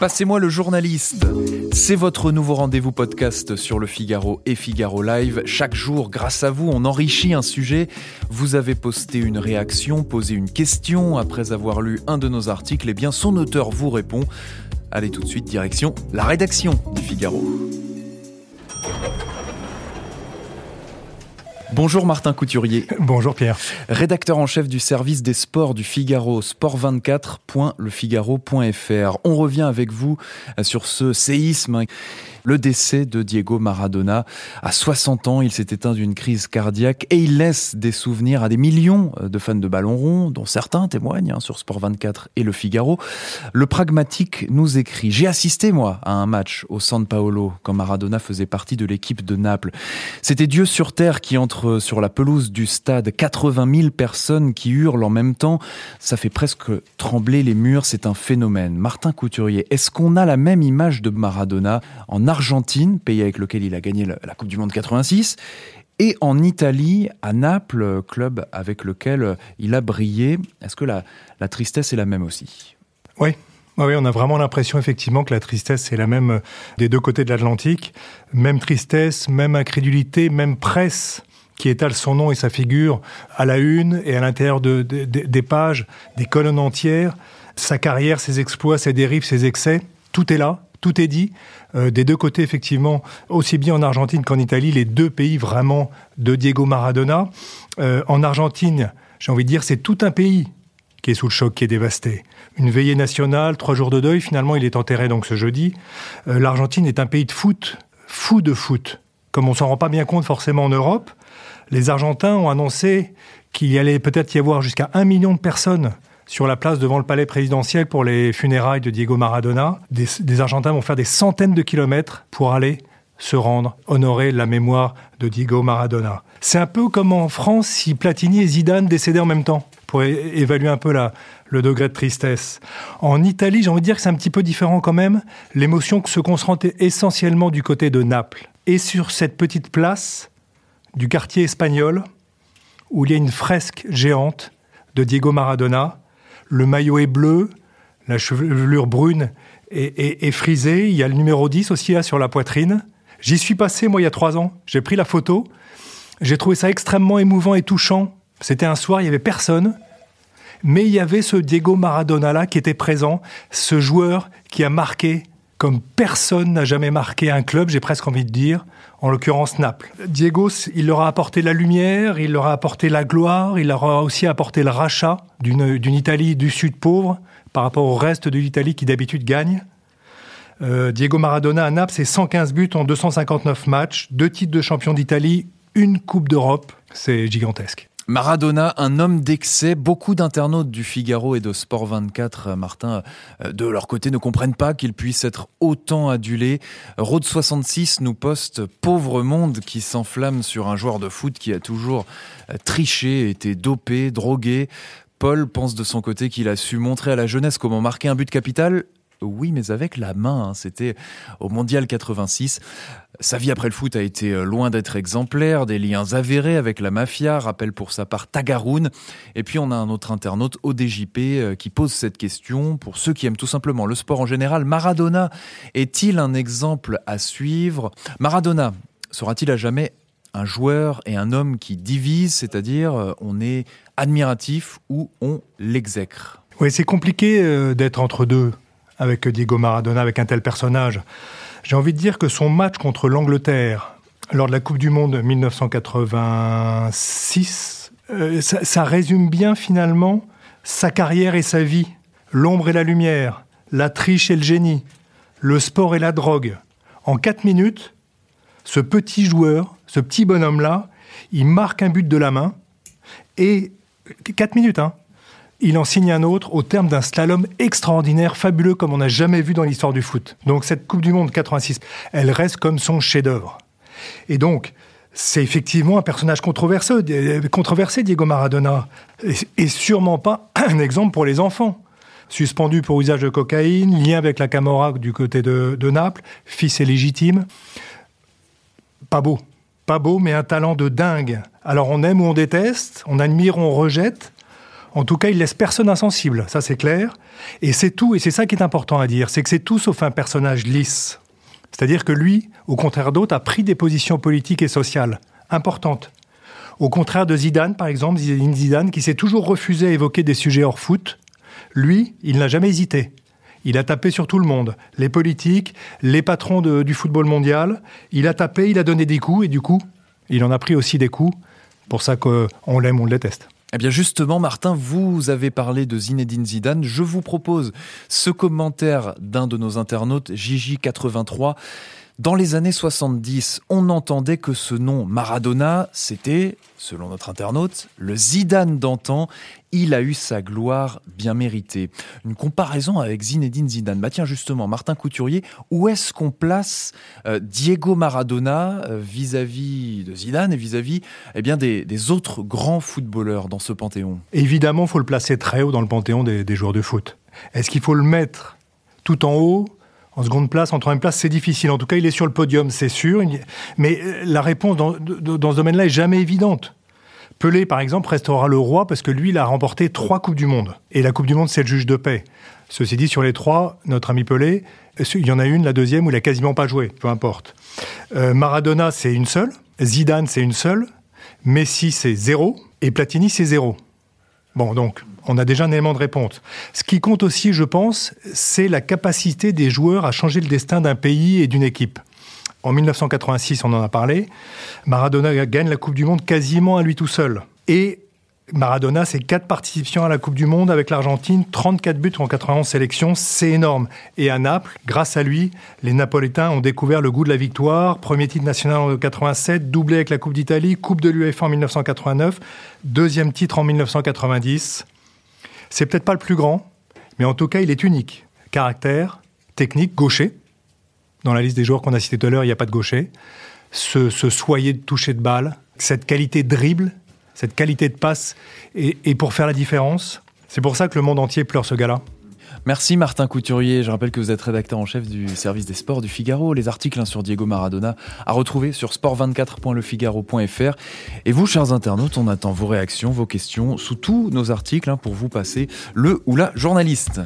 Passez-moi le journaliste. C'est votre nouveau rendez-vous podcast sur le Figaro et Figaro Live. Chaque jour, grâce à vous, on enrichit un sujet. Vous avez posté une réaction, posé une question après avoir lu un de nos articles. Eh bien, son auteur vous répond. Allez tout de suite, direction la rédaction du Figaro. Bonjour Martin Couturier. Bonjour Pierre. Rédacteur en chef du service des sports du Figaro, sport24.lefigaro.fr. On revient avec vous sur ce séisme le décès de Diego Maradona. À 60 ans, il s'est éteint d'une crise cardiaque et il laisse des souvenirs à des millions de fans de ballon rond, dont certains témoignent hein, sur Sport 24 et Le Figaro. Le pragmatique nous écrit J'ai assisté, moi, à un match au San Paolo quand Maradona faisait partie de l'équipe de Naples. C'était Dieu sur terre qui entre sur la pelouse du stade. 80 000 personnes qui hurlent en même temps. Ça fait presque trembler les murs. C'est un phénomène. Martin Couturier, est-ce qu'on a la même image de Maradona en Argentine, pays avec lequel il a gagné la Coupe du Monde 86, et en Italie, à Naples, club avec lequel il a brillé. Est-ce que la, la tristesse est la même aussi? Oui, oui, on a vraiment l'impression effectivement que la tristesse est la même des deux côtés de l'Atlantique. Même tristesse, même incrédulité, même presse qui étale son nom et sa figure à la une et à l'intérieur de, des pages, des colonnes entières. Sa carrière, ses exploits, ses dérives, ses excès, tout est là tout est dit. Euh, des deux côtés, effectivement, aussi bien en Argentine qu'en Italie, les deux pays vraiment de Diego Maradona. Euh, en Argentine, j'ai envie de dire, c'est tout un pays qui est sous le choc, qui est dévasté. Une veillée nationale, trois jours de deuil, finalement, il est enterré donc ce jeudi. Euh, L'Argentine est un pays de foot, fou de foot. Comme on s'en rend pas bien compte forcément en Europe, les Argentins ont annoncé qu'il y allait peut-être y avoir jusqu'à un million de personnes sur la place devant le palais présidentiel pour les funérailles de Diego Maradona. Des, Argentins vont faire des centaines de kilomètres pour aller se rendre, honorer la mémoire de Diego Maradona. C'est un peu comme en France si Platini et Zidane décédaient en même temps, pour évaluer un peu la, le degré de tristesse. En Italie, j'ai envie de dire que c'est un petit peu différent quand même. L'émotion se concentre essentiellement du côté de Naples. Et sur cette petite place du quartier espagnol, où il y a une fresque géante de Diego Maradona, le maillot est bleu, la chevelure brune est, frisée. Il y a le numéro 10 aussi là sur la poitrine. J'y suis passé, moi, il y a trois ans. J'ai pris la photo. J'ai trouvé ça extrêmement émouvant et touchant. C'était un soir, il n'y avait personne. Mais il y avait ce Diego Maradona là qui était présent, ce joueur qui a marqué comme personne n'a jamais marqué un club, j'ai presque envie de dire, en l'occurrence Naples. Diego, il leur a apporté la lumière, il leur a apporté la gloire, il leur a aussi apporté le rachat d'une Italie du Sud pauvre par rapport au reste de l'Italie qui d'habitude gagne. Euh, Diego Maradona à Naples, c'est 115 buts en 259 matchs, deux titres de champion d'Italie, une Coupe d'Europe, c'est gigantesque. Maradona, un homme d'excès. Beaucoup d'internautes du Figaro et de Sport 24, euh, Martin, euh, de leur côté, ne comprennent pas qu'il puisse être autant adulé. Road 66 nous poste Pauvre monde qui s'enflamme sur un joueur de foot qui a toujours euh, triché, été dopé, drogué. Paul pense de son côté qu'il a su montrer à la jeunesse comment marquer un but capital oui, mais avec la main. Hein. C'était au Mondial 86. Sa vie après le foot a été euh, loin d'être exemplaire, des liens avérés avec la mafia, rappelle pour sa part Tagaroun. Et puis on a un autre internaute, ODJP, euh, qui pose cette question. Pour ceux qui aiment tout simplement le sport en général, Maradona est-il un exemple à suivre? Maradona sera-t-il à jamais un joueur et un homme qui divise, c'est-à-dire euh, on est admiratif ou on l'exècre? Oui, c'est compliqué d'être entre deux avec Diego Maradona, avec un tel personnage. J'ai envie de dire que son match contre l'Angleterre lors de la Coupe du Monde 1986, euh, ça, résume bien finalement sa carrière et sa vie, l'ombre et la lumière, la triche et le génie, le sport et la drogue. En quatre minutes, ce petit joueur, ce petit bonhomme-là, il marque un but de la main et quatre minutes, hein, il en signe un autre au terme d'un slalom extraordinaire, fabuleux comme on n'a jamais vu dans l'histoire du foot. Donc cette Coupe du Monde 86, elle reste comme son chef-d'œuvre. Et donc, c'est effectivement un personnage controversé, controversé Diego Maradona, et, sûrement pas un exemple pour les enfants. Suspendu pour usage de cocaïne, lien avec la Camorra du côté de Naples, fils illégitime. Pas beau, pas beau, mais un talent de dingue. Alors on aime ou on déteste, on admire ou on rejette, En tout cas, il laisse personne insensible, ça c'est clair. Et c'est tout, et c'est ça qui est important à dire, c'est que c'est tout sauf un personnage lisse. C'est-à-dire que lui, au contraire d'autres, a pris des positions politiques et sociales importantes. Au contraire de Zidane, par exemple, Zidane, qui s'est toujours refusé à évoquer des sujets hors foot, lui, il n'a jamais hésité. Il a tapé sur tout le monde, les politiques, les patrons du football mondial. Il a tapé, il a donné des coups, et du coup, il en a pris aussi des coups. Pour ça qu'on l'aime, on le déteste. Eh bien justement, Martin, vous avez parlé de Zinedine Zidane. Je vous propose ce commentaire d'un de nos internautes, Gigi83. Dans les années 70, on entendait que ce nom Maradona, c'était, selon notre internaute, le Zidane d'antan. Il a eu sa gloire bien méritée. Une comparaison avec Zinedine Zidane. Bah tiens justement, Martin Couturier, où est-ce qu'on place euh, Diego Maradona euh, vis-à-vis de Zidane et vis-à-vis eh bien des, autres grands footballeurs dans ce panthéon? Évidemment, il faut le placer très haut dans le panthéon des, des joueurs de foot. Est-ce qu'il faut le mettre tout en haut en seconde place, en troisième place, c'est difficile. En tout cas, il est sur le podium, c'est sûr. Mais euh, la réponse dans, ce domaine-là est jamais évidente. Pelé, par exemple, restera le roi parce que lui, il a remporté trois Coupes du Monde. Et la Coupe du Monde, c'est le juge de paix. Ceci dit, sur les trois, notre ami Pelé, il y en a une, la deuxième, où il a quasiment pas joué, peu importe. Euh, Maradona, c'est une seule. Zidane, c'est une seule. Messi, c'est zéro. Et Platini, c'est zéro. Bon, donc, on a déjà un élément de réponse. Ce qui compte aussi, je pense, c'est la capacité des joueurs à changer le destin d'un pays et d'une équipe. En 1986, on en a parlé, Maradona gagne la Coupe du Monde quasiment à lui tout seul. Et Maradona, c'est quatre participations à la Coupe du Monde avec l'Argentine, 34 buts en 91 sélections, c'est énorme. Et à Naples, grâce à lui, les Napolitains ont découvert le goût de la victoire. Premier titre national en 87, doublé avec la Coupe d'Italie, Coupe de l'UEFA en 1989, deuxième titre en 1990. C'est peut-être pas le plus grand, mais en tout cas, il est unique. Caractère, technique, gaucher. Dans la liste des joueurs qu'on a cités tout à l'heure, il n'y a pas de gaucher. Ce, soyer de toucher de balle, cette qualité dribble, cette qualité de passe, et pour faire la différence. C'est pour ça que le monde entier pleure ce gars-là. Merci Martin Couturier. Je rappelle que vous êtes rédacteur en chef du service des sports du Figaro. Les articles hein, sur Diego Maradona à retrouver sur sport24.lefigaro.fr. Et vous, chers internautes, on attend vos réactions, vos questions sous tous nos articles hein, pour vous passer le ou la journaliste.